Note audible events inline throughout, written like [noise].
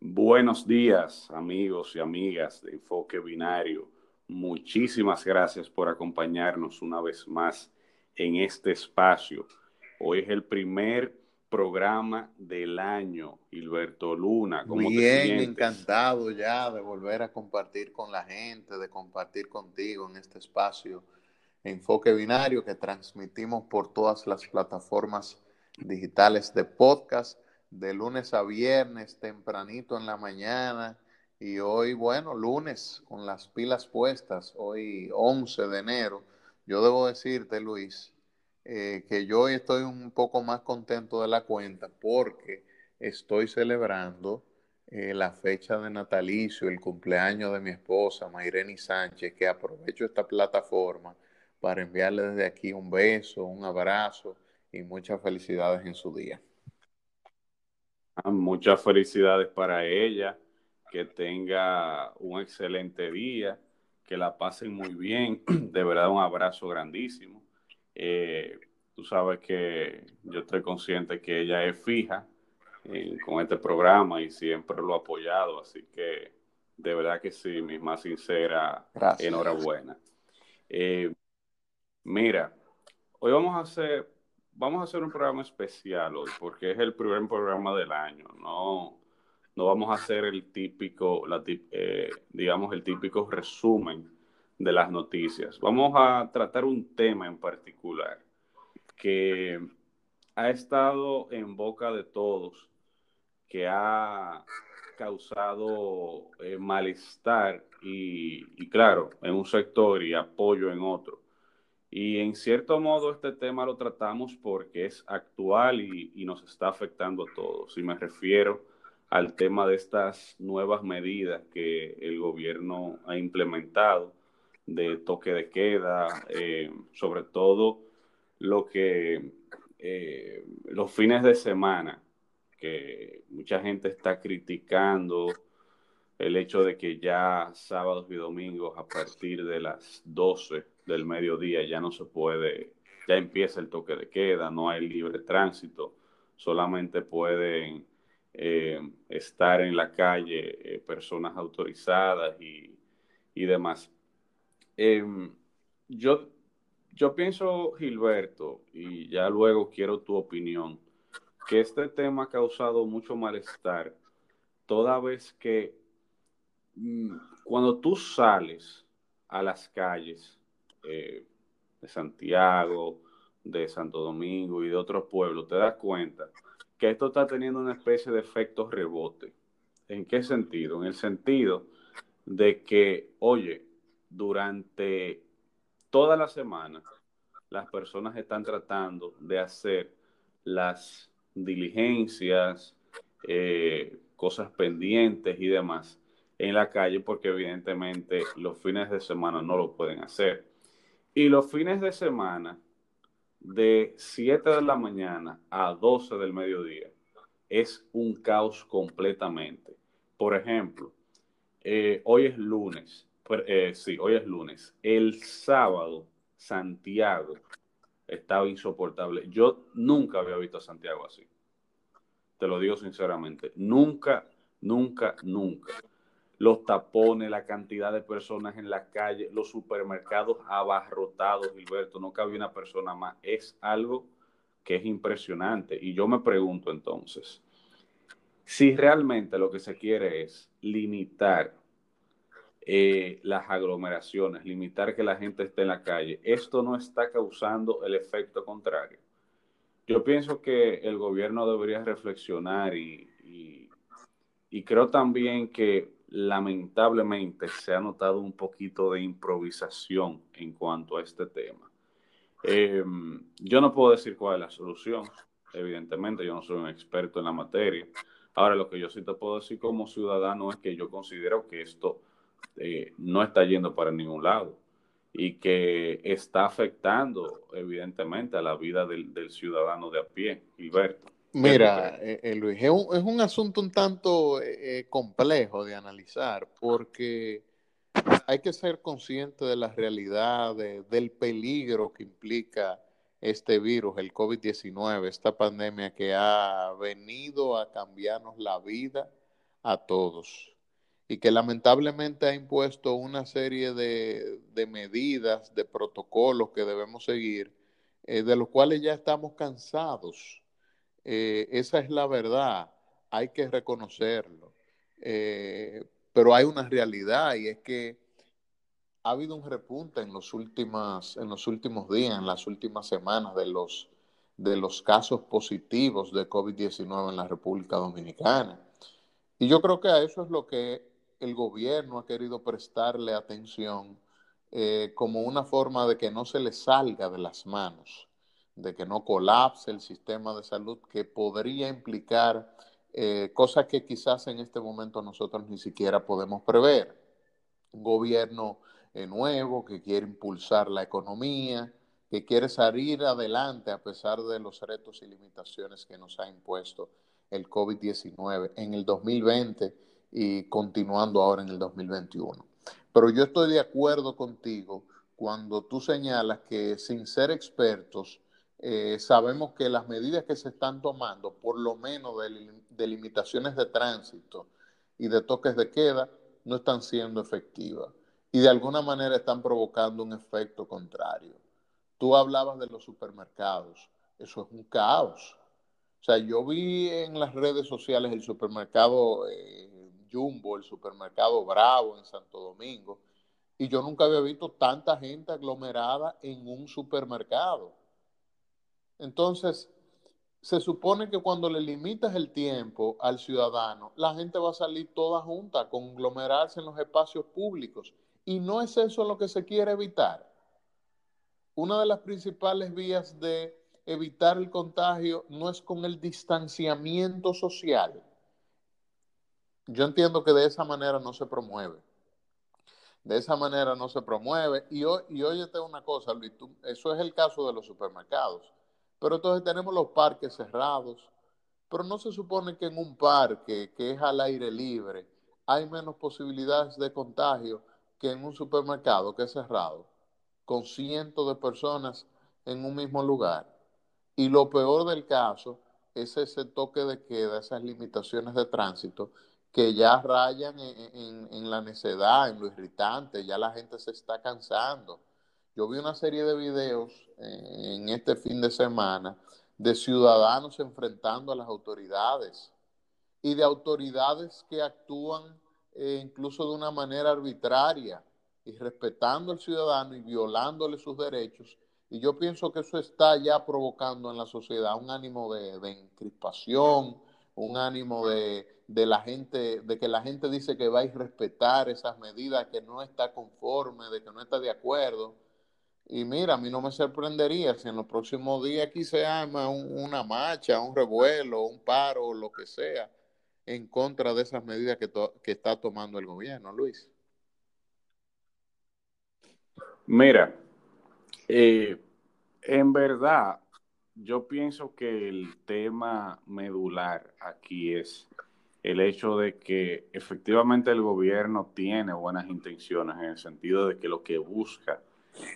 Buenos días, amigos y amigas de Enfoque Binario. Muchísimas gracias por acompañarnos una vez más en este espacio. Hoy es el primer programa del año, Gilberto Luna. ¿cómo Bien, encantado ya de volver a compartir con la gente, de compartir contigo en este espacio Enfoque Binario que transmitimos por todas las plataformas digitales de podcast de lunes a viernes, tempranito en la mañana. Y hoy, bueno, lunes con las pilas puestas, hoy 11 de enero. Yo debo decirte, Luis, eh, que yo hoy estoy un poco más contento de la cuenta porque estoy celebrando eh, la fecha de natalicio, el cumpleaños de mi esposa, Mayreni Sánchez, que aprovecho esta plataforma para enviarle desde aquí un beso, un abrazo y muchas felicidades en su día. Ah, muchas felicidades para ella, que tenga un excelente día, que la pasen muy bien. [clears throat] De verdad, un abrazo grandísimo. Eh, tú sabes que yo estoy consciente que ella es fija eh, con este programa y siempre lo ha apoyado, así que de verdad que sí, mi más sincera enhorabuena. Eh, mira, hoy vamos a hacer vamos a hacer un programa especial hoy porque es el primer programa del año. No, no vamos a hacer el típico, la, eh, digamos, el típico resumen de las noticias. Vamos a tratar un tema en particular que ha estado en boca de todos, que ha causado eh, malestar y, y, claro, en un sector y apoyo en otro. Y en cierto modo este tema lo tratamos porque es actual y, nos está afectando a todos. Y me refiero al tema de estas nuevas medidas que el gobierno ha implementado de toque de queda, eh, sobre todo lo que eh, los fines de semana, que mucha gente está criticando el hecho de que ya sábados y domingos a partir de las 12 del mediodía ya no se puede, ya empieza el toque de queda, no hay libre tránsito, solamente pueden eh, estar en la calle eh, personas autorizadas y, y demás. Em, yo, yo pienso, Gilberto, y ya luego quiero tu opinión, que este tema ha causado mucho malestar, toda vez que mm, cuando tú sales a las calles, eh, de Santiago, de Santo Domingo y de otros pueblos, te das cuenta que esto está teniendo una especie de efecto rebote. ¿En qué sentido? En el sentido de que, oye, durante toda la semana las personas están tratando de hacer las diligencias, eh, cosas pendientes y demás en la calle porque evidentemente los fines de semana no lo pueden hacer. Y los fines de semana, de 7 de la mañana a 12 del mediodía, es un caos completamente. Por ejemplo, eh, hoy es lunes, eh, sí, hoy es lunes. El sábado, Santiago estaba insoportable. Yo nunca había visto a Santiago así. Te lo digo sinceramente. Nunca, nunca, nunca los tapones, la cantidad de personas en la calle, los supermercados abarrotados, Gilberto, no cabe una persona más. Es algo que es impresionante. Y yo me pregunto entonces, si realmente lo que se quiere es limitar eh, las aglomeraciones, limitar que la gente esté en la calle, esto no está causando el efecto contrario. Yo pienso que el gobierno debería reflexionar y, y creo también que lamentablemente se ha notado un poquito de improvisación en cuanto a este tema. Em, yo no puedo decir cuál es la solución, evidentemente, yo no soy un experto en la materia. Ahora, lo que yo sí te puedo decir como ciudadano es que yo considero que esto eh, no está yendo para ningún lado y que está afectando, evidentemente, a la vida del, del ciudadano de a pie, Gilberto. Mira, eh, eh, Luis, es un, asunto un tanto eh, complejo de analizar porque hay que ser consciente de la realidad, del peligro que implica este virus, el COVID-19, esta pandemia que ha venido a cambiarnos la vida a todos y que lamentablemente ha impuesto una serie de, medidas, de protocolos que debemos seguir, eh, de los cuales ya estamos cansados. Eh, esa es la verdad, hay que reconocerlo. Eh, pero hay una realidad y es que ha habido un repunte en los, últimos, en los últimos días, en las últimas semanas de los, de los casos positivos de COVID-19 en la República Dominicana. Y yo creo que a eso es lo que el gobierno ha querido prestarle atención eh, como una forma de que no se le salga de las manos, de que no colapse el sistema de salud, que podría implicar eh, cosas que quizás en este momento nosotros ni siquiera podemos prever. Un gobierno eh, nuevo que quiere impulsar la economía, que quiere salir adelante a pesar de los retos y limitaciones que nos ha impuesto el COVID-19 en el 2020 y continuando ahora en el 2021. Pero yo estoy de acuerdo contigo cuando tú señalas que sin ser expertos, eh, sabemos que las medidas que se están tomando, por lo menos de, limitaciones de tránsito y de toques de queda, no están siendo efectivas y de alguna manera están provocando un efecto contrario. Tú hablabas de los supermercados, eso es un caos. O sea, yo vi en las redes sociales el supermercado eh, Jumbo, el supermercado Bravo en Santo Domingo, y yo nunca había visto tanta gente aglomerada en un supermercado. Entonces, se supone que cuando le limitas el tiempo al ciudadano, la gente va a salir toda junta, conglomerarse en los espacios públicos. Y no es eso lo que se quiere evitar. Una de las principales vías de evitar el contagio no es con el distanciamiento social. Yo entiendo que de esa manera no se promueve. De esa manera no se promueve. Y, óyete una cosa, Luis, eso es el caso de los supermercados. Pero entonces tenemos los parques cerrados. Pero no se supone que en un parque que es al aire libre hay menos posibilidades de contagio que en un supermercado que es cerrado, con cientos de personas en un mismo lugar. Y lo peor del caso es ese toque de queda, esas limitaciones de tránsito que ya rayan en, la necedad, en lo irritante, ya la gente se está cansando. Yo vi una serie de videos eh, en este fin de semana de ciudadanos enfrentando a las autoridades y de autoridades que actúan eh, incluso de una manera arbitraria y respetando al ciudadano y violándole sus derechos. Y yo pienso que eso está ya provocando en la sociedad un ánimo de, de encrispación, un ánimo de, de la gente, de que la gente dice que va a respetar esas medidas, que no está conforme, de que no está de acuerdo. Y mira, a mí no me sorprendería si en los próximos días aquí se arma una marcha, un revuelo, un paro, lo que sea, en contra de esas medidas que, está tomando el gobierno, Luis. Mira, eh, en verdad, yo pienso que el tema medular aquí es el hecho de que efectivamente el gobierno tiene buenas intenciones en el sentido de que lo que busca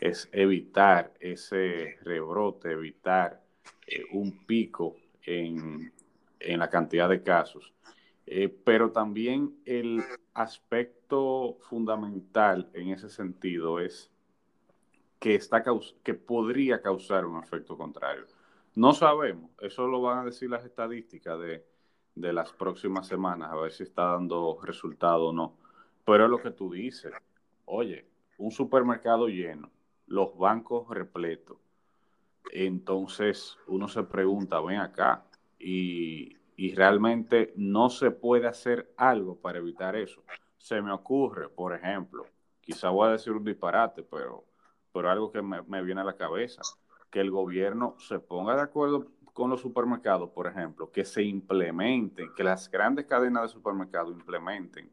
es evitar ese rebrote, evitar eh, un pico en, la cantidad de casos. Eh, pero también el aspecto fundamental en ese sentido es que, está, que podría causar un efecto contrario. No sabemos, eso lo van a decir las estadísticas de, de las próximas semanas, a ver si está dando resultado o no. Pero es lo que tú dices, oye, un supermercado lleno, los bancos repletos. Entonces uno se pregunta, ven acá, y, y realmente no se puede hacer algo para evitar eso. Se me ocurre, por ejemplo, quizá voy a decir un disparate, pero, pero algo que me, me viene a la cabeza que el gobierno se ponga de acuerdo con los supermercados, por ejemplo, que se implementen, que las grandes cadenas de supermercados implementen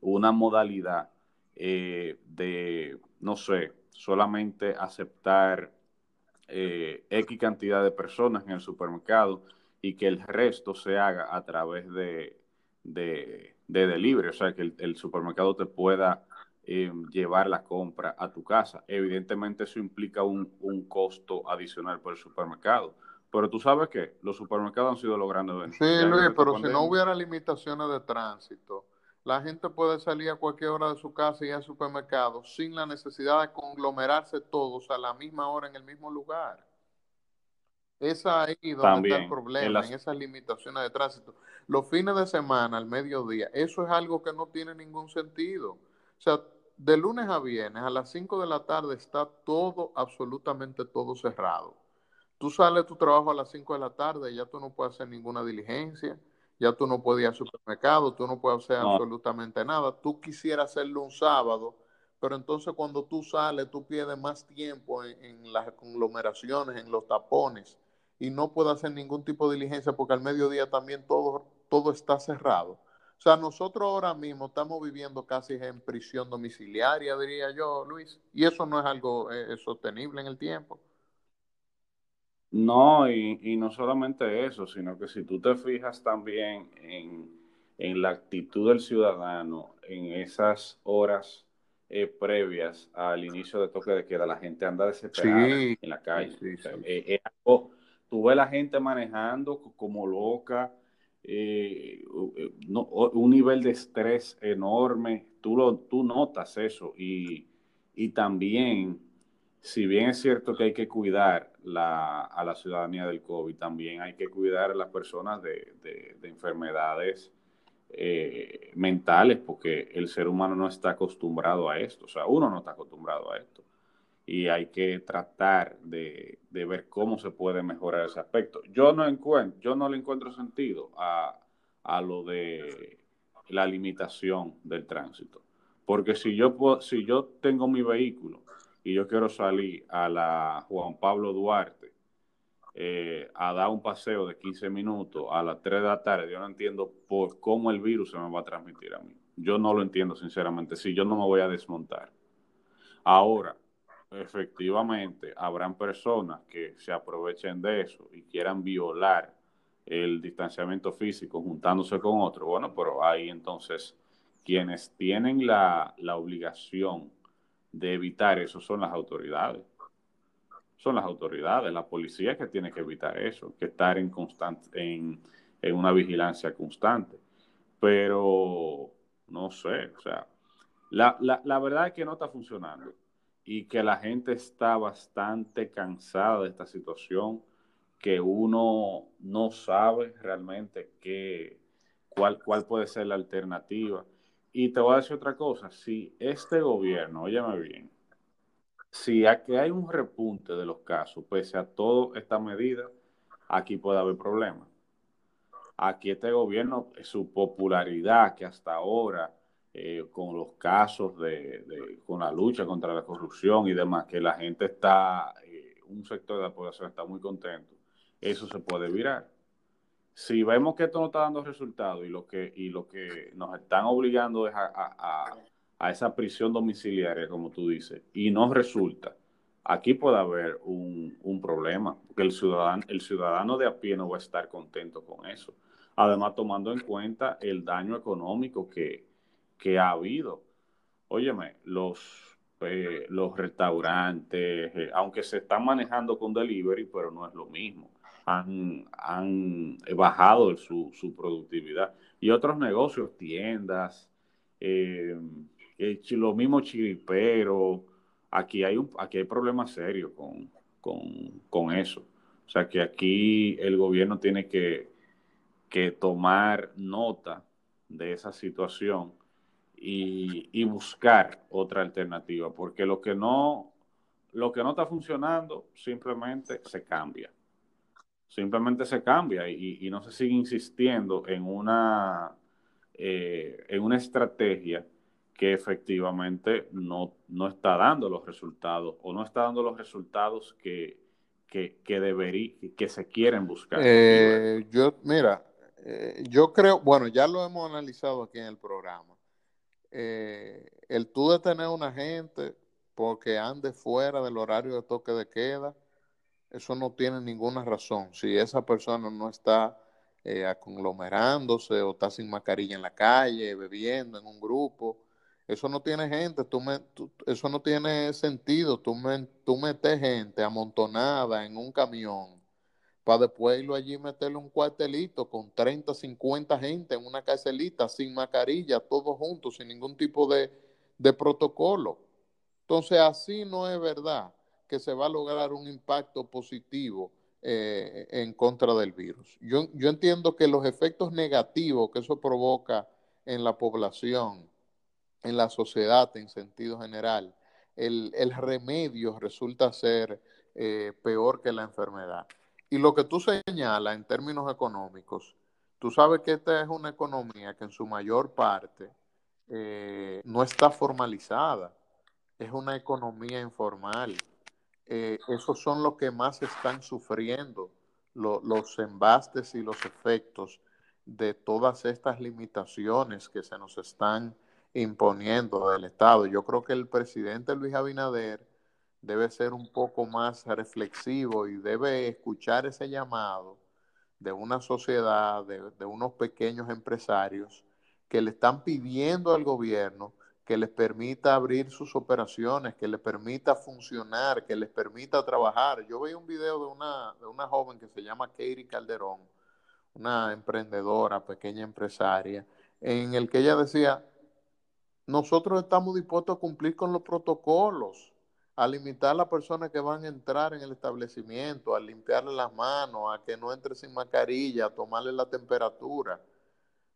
una modalidad eh, de, no sé, solamente aceptar eh, X cantidad de personas en el supermercado y que el resto se haga a través de, de, delivery, o sea, que el, supermercado te pueda eh, llevar la compra a tu casa. Evidentemente eso implica un, un, costo adicional por el supermercado. Pero tú sabes que los supermercados han sido los grandes Sí, Luis, pero si no hubiera limitaciones de tránsito, la gente puede salir a cualquier hora de su casa y ir al supermercado sin la necesidad de conglomerarse todos a la misma hora en el mismo lugar. Es ahí donde está el problema, en, esas limitaciones de tránsito. Los fines de semana, al mediodía, eso es algo que no tiene ningún sentido. O sea, de lunes a viernes, a las 5 de la tarde, está todo, absolutamente todo cerrado. Tú sales de tu trabajo a las 5 de la tarde y ya tú no puedes hacer ninguna diligencia, ya tú no puedes ir al supermercado, tú no puedes hacer absolutamente nada. Tú quisieras hacerlo un sábado, pero entonces cuando tú sales, tú pierdes más tiempo en, en las conglomeraciones, en los tapones y no puede hacer ningún tipo de diligencia porque al mediodía también todo, todo está cerrado. O sea, nosotros ahora mismo estamos viviendo casi en prisión domiciliaria, diría yo, Luis, y eso no es algo eh, sostenible en el tiempo. No, y, no solamente eso, sino que si tú te fijas también en, en la actitud del ciudadano en esas horas eh, previas al inicio de toque de queda, la gente anda desesperada en la calle. Eh, tú ves la gente manejando como loca, eh, un nivel de estrés enorme, tú, lo, tú notas eso y, también, si bien es cierto que hay que cuidar a la ciudadanía del COVID, también hay que cuidar a las personas de, enfermedades eh, mentales, porque el ser humano no está acostumbrado a esto, o sea, uno no está acostumbrado a esto y hay que tratar de, ver cómo se puede mejorar ese aspecto. Yo no encuentro, yo no le encuentro sentido a, lo de la limitación del tránsito. Porque si yo, si yo tengo mi vehículo y yo quiero salir a la Juan Pablo Duarte eh, a dar un paseo de 15 minutos a las 3 de la tarde, yo no entiendo por cómo el virus se me va a transmitir a mí. Yo no lo entiendo, sinceramente, si yo no me voy a desmontar. Ahora, efectivamente habrán personas que se aprovechen de eso y quieran violar el distanciamiento físico juntándose con otro, bueno, pero ahí entonces quienes tienen la, obligación de evitar eso son las autoridades. Son las autoridades, la policía que tiene que evitar eso, que estar en, constante, en, en una vigilancia constante. Pero no sé, o sea, la, la, la verdad es que no está funcionando y que la gente está bastante cansada de esta situación, que uno no sabe realmente qué, cuál, cuál puede ser la alternativa. Y te voy a decir otra cosa, si este gobierno, óyeme bien, si aquí hay un repunte de los casos, pese a toda esta medida, aquí puede haber problemas. Aquí este gobierno, su popularidad que hasta ahora eh, con los casos de, con la lucha contra la corrupción y demás, que la gente está, eh, un sector de la población está muy contento, eso se puede virar. Si vemos que esto no está dando resultados y lo que, y lo que nos están obligando es a, a, esa prisión domiciliaria, como tú dices, y no resulta, aquí puede haber un, un, problema, porque el ciudadano, el ciudadano de a pie no va a estar contento con eso. Además, tomando en cuenta el daño económico que, que ha habido. Óyeme, los, eh, los restaurantes, eh, aunque se están manejando con delivery, pero no es lo mismo. Han, han bajado su, su, productividad. Y otros negocios, tiendas, eh, lo mismo chiripero, aquí hay, un, aquí hay problemas serios con, con, con eso. O sea que aquí el gobierno tiene que, que tomar nota de esa situación y, buscar otra alternativa, porque lo que no lo que no está funcionando simplemente se cambia. Simplemente se cambia y, no se sigue insistiendo en una, eh, en una estrategia que efectivamente no, no, está dando los resultados o no está dando los resultados que, que, que, debería, que se quieren buscar. Eh, yo, mira, eh, yo creo, bueno, ya lo hemos analizado aquí en el programa. El tú de tener una gente porque ande fuera del horario de toque de queda, eso no tiene ninguna razón. Si esa persona no está eh, conglomerándose o está sin mascarilla en la calle, bebiendo en un grupo, Eso no tiene gente, tú me, eso no tiene sentido. Tú, me, tú metes gente amontonada en un camión para después irlo allí y meterle un cuartelito con 30, 50 gente en una carcelita sin mascarilla, todos juntos, sin ningún tipo de, de protocolo. Entonces, así no es verdad que se va a lograr un impacto positivo eh, en contra del virus. Yo, yo entiendo que los efectos negativos que eso provoca en la población, en la sociedad en sentido general, el, remedio resulta ser eh, peor que la enfermedad. Y lo que tú señalas en términos económicos, tú sabes que esta es una economía que en su mayor parte eh, no está formalizada, es una economía informal. Eh, esos son los que más están sufriendo los embastes y los efectos de todas estas limitaciones que se nos están imponiendo del Estado. Yo creo que el presidente Luis Abinader debe ser un poco más reflexivo y debe escuchar ese llamado de una sociedad, de, de unos pequeños empresarios que le están pidiendo al gobierno que les permita abrir sus operaciones, que les permita funcionar, que les permita trabajar. Yo vi un video de una, de una joven que se llama Katie Calderón, una emprendedora, pequeña empresaria, en el que ella decía, nosotros estamos dispuestos a cumplir con los protocolos, a limitar a las personas que van a entrar en el establecimiento, a limpiarle las manos, a que no entre sin mascarilla, a tomarle la temperatura.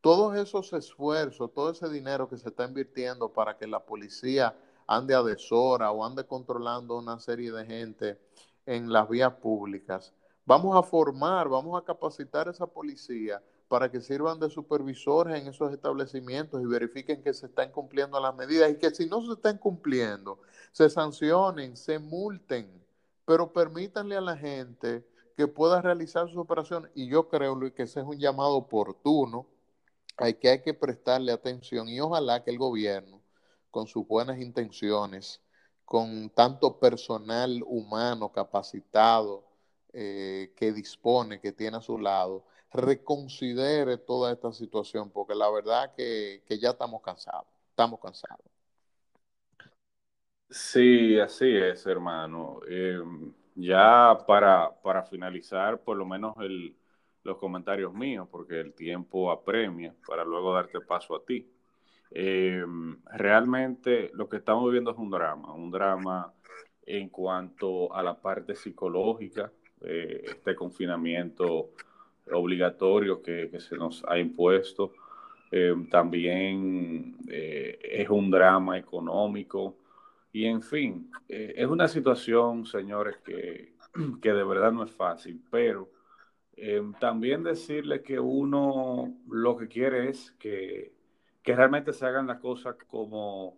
Todos esos esfuerzos, todo ese dinero que se está invirtiendo para que la policía ande a deshora o ande controlando una serie de gente en las vías públicas, vamos a formar, vamos a capacitar a esa policía para que sirvan de supervisores en esos establecimientos y verifiquen que se están cumpliendo las medidas y que si no se están cumpliendo, se sancionen, se multen, pero permítanle a la gente que pueda realizar sus operaciones. Y yo creo, Luis, que ese es un llamado oportuno, hay que hay que prestarle atención y ojalá que el gobierno, con sus buenas intenciones, con tanto personal humano capacitado eh, que dispone, que tiene a su lado, reconsidere toda esta situación, porque la verdad que, que ya estamos cansados, estamos cansados. Sí, así es, hermano. Em, ya para, para, finalizar, por lo menos el, los comentarios míos, porque el tiempo apremia para luego darte paso a ti. Em, realmente lo que estamos viviendo es un drama, un drama en cuanto a la parte psicológica, eh, este confinamiento obligatorio que, se nos ha impuesto. Eh, también eh, es un drama económico y en fin, eh, es una situación, señores, que, que, de verdad no es fácil, pero también decirle que uno lo que quiere es que, que realmente se hagan las cosas como,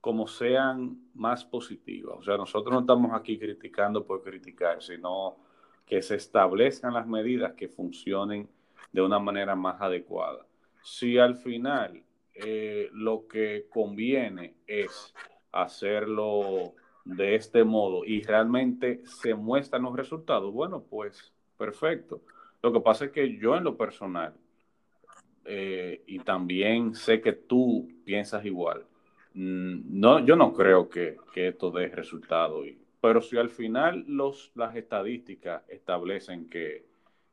como sean más positivas. O sea, nosotros no estamos aquí criticando por criticar, sino que se establezcan las medidas que funcionen de una manera más adecuada. Si al final eh, lo que conviene es hacerlo de este modo y realmente se muestran los resultados, bueno, pues perfecto. Lo que pasa es que yo en lo personal, eh, y también sé que tú piensas igual, mm, no, yo no creo que, que esto dé resultado y pero si al final los, las estadísticas establecen que,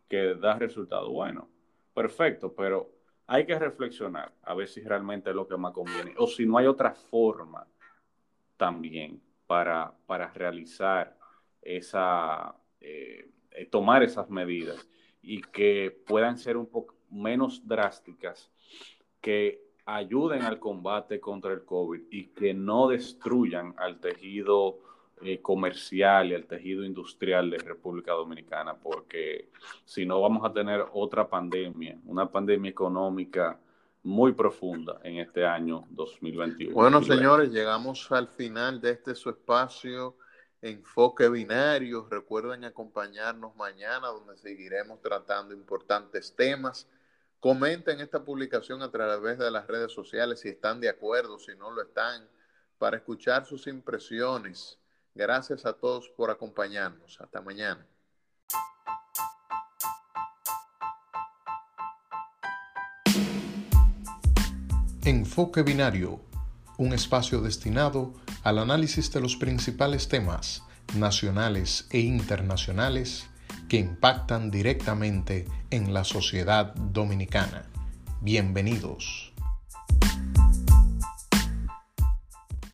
que da resultado bueno, perfecto, pero hay que reflexionar a ver si realmente es lo que más conviene o si no hay otra forma también para, para realizar esa, eh, tomar esas medidas y que puedan ser un poco menos drásticas, que ayuden al combate contra el COVID y que no destruyan al tejido eh, comercial y al tejido industrial de República Dominicana, porque si no vamos a tener otra pandemia, una pandemia económica muy profunda en este año 2021. Bueno, señores, llegamos al final de este su espacio Enfoque Binario. Recuerden acompañarnos mañana donde seguiremos tratando importantes temas. Comenten esta publicación a través de las redes sociales si están de acuerdo, si no lo están, para escuchar sus impresiones Gracias a todos por acompañarnos. Hasta mañana. Enfoque Binario un espacio destinado al análisis de los principales temas nacionales e internacionales que impactan directamente en la sociedad dominicana. Bienvenidos.